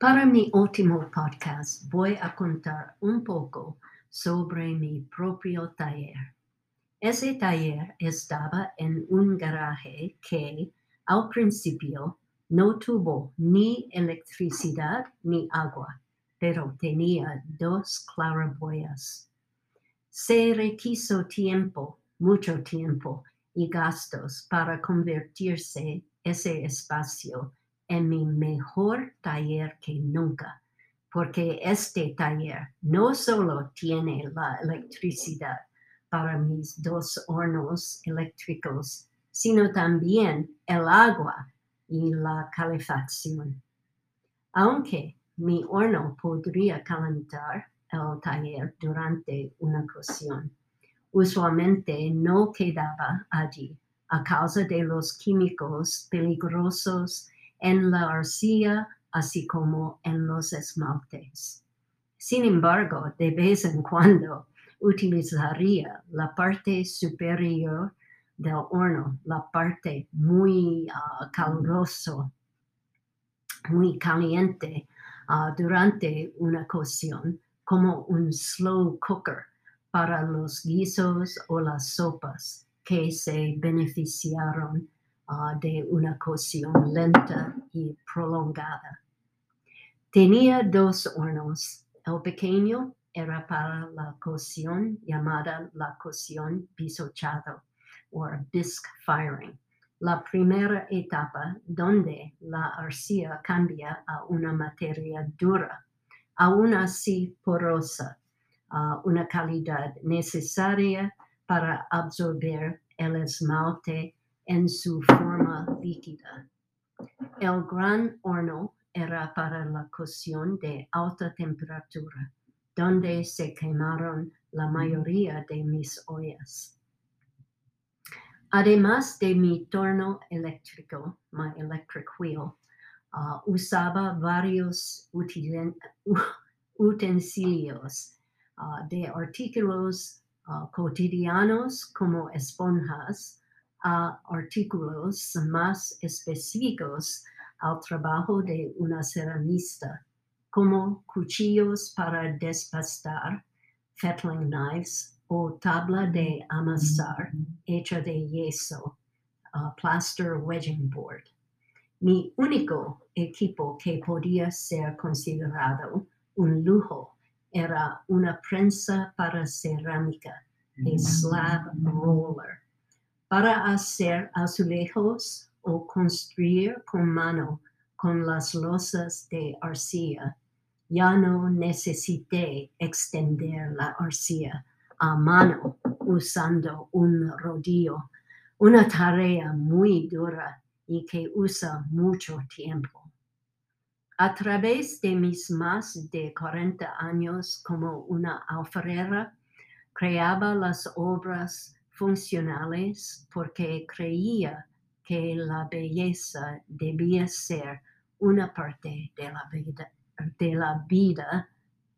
Para mi último podcast voy a contar un poco sobre mi propio taller. Ese taller estaba en un garaje que al principio no tuvo ni electricidad ni agua, pero tenía dos claraboyas. Se requiso tiempo, mucho tiempo y gastos para convertirse ese espacio en mi mejor taller que nunca, porque este taller no solo tiene la electricidad para mis dos hornos eléctricos, sino también el agua y la calefacción. Aunque mi horno podría calentar el taller durante una cocción, usualmente no quedaba allí a causa de los químicos peligrosos en la arcilla, así como en los esmaltes. Sin embargo, de vez en cuando utilizaría la parte superior del horno, la parte muy uh, caluroso, muy caliente uh, durante una cocción, como un slow cooker para los guisos o las sopas que se beneficiaron Ah, de una cocción lenta y prolongada. Tenía dos hornos. El pequeño era para la cocción llamada la cocción bisochado o bisque firing. La primera etapa donde la arcilla cambia a una materia dura, aún así porosa, una calidad necesaria para absorber el esmalte en su forma líquida. El gran horno era para la cocción de alta temperatura, donde se quemaron la mayoría de mis ollas. Además de mi torno eléctrico, my electric wheel, uh, usaba varios utensilios uh, de artículos uh, cotidianos como esponjas, a artículos más específicos al trabajo de una ceramista, como cuchillos para despastar, fettling knives o tabla de amasar hecha de yeso, plaster wedging board. Mi único equipo que podía ser considerado un lujo era una prensa para cerámica, a slab roller para hacer azulejos o construir con mano con las losas de arcilla. Ya no necesité extender la arcilla a mano usando un rodillo, una tarea muy dura y que usa mucho tiempo. A través de mis más de 40 años como una alfarera, creaba las obras funcionales porque creía que la belleza debía ser una parte de la vida, de la vida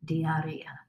diaria.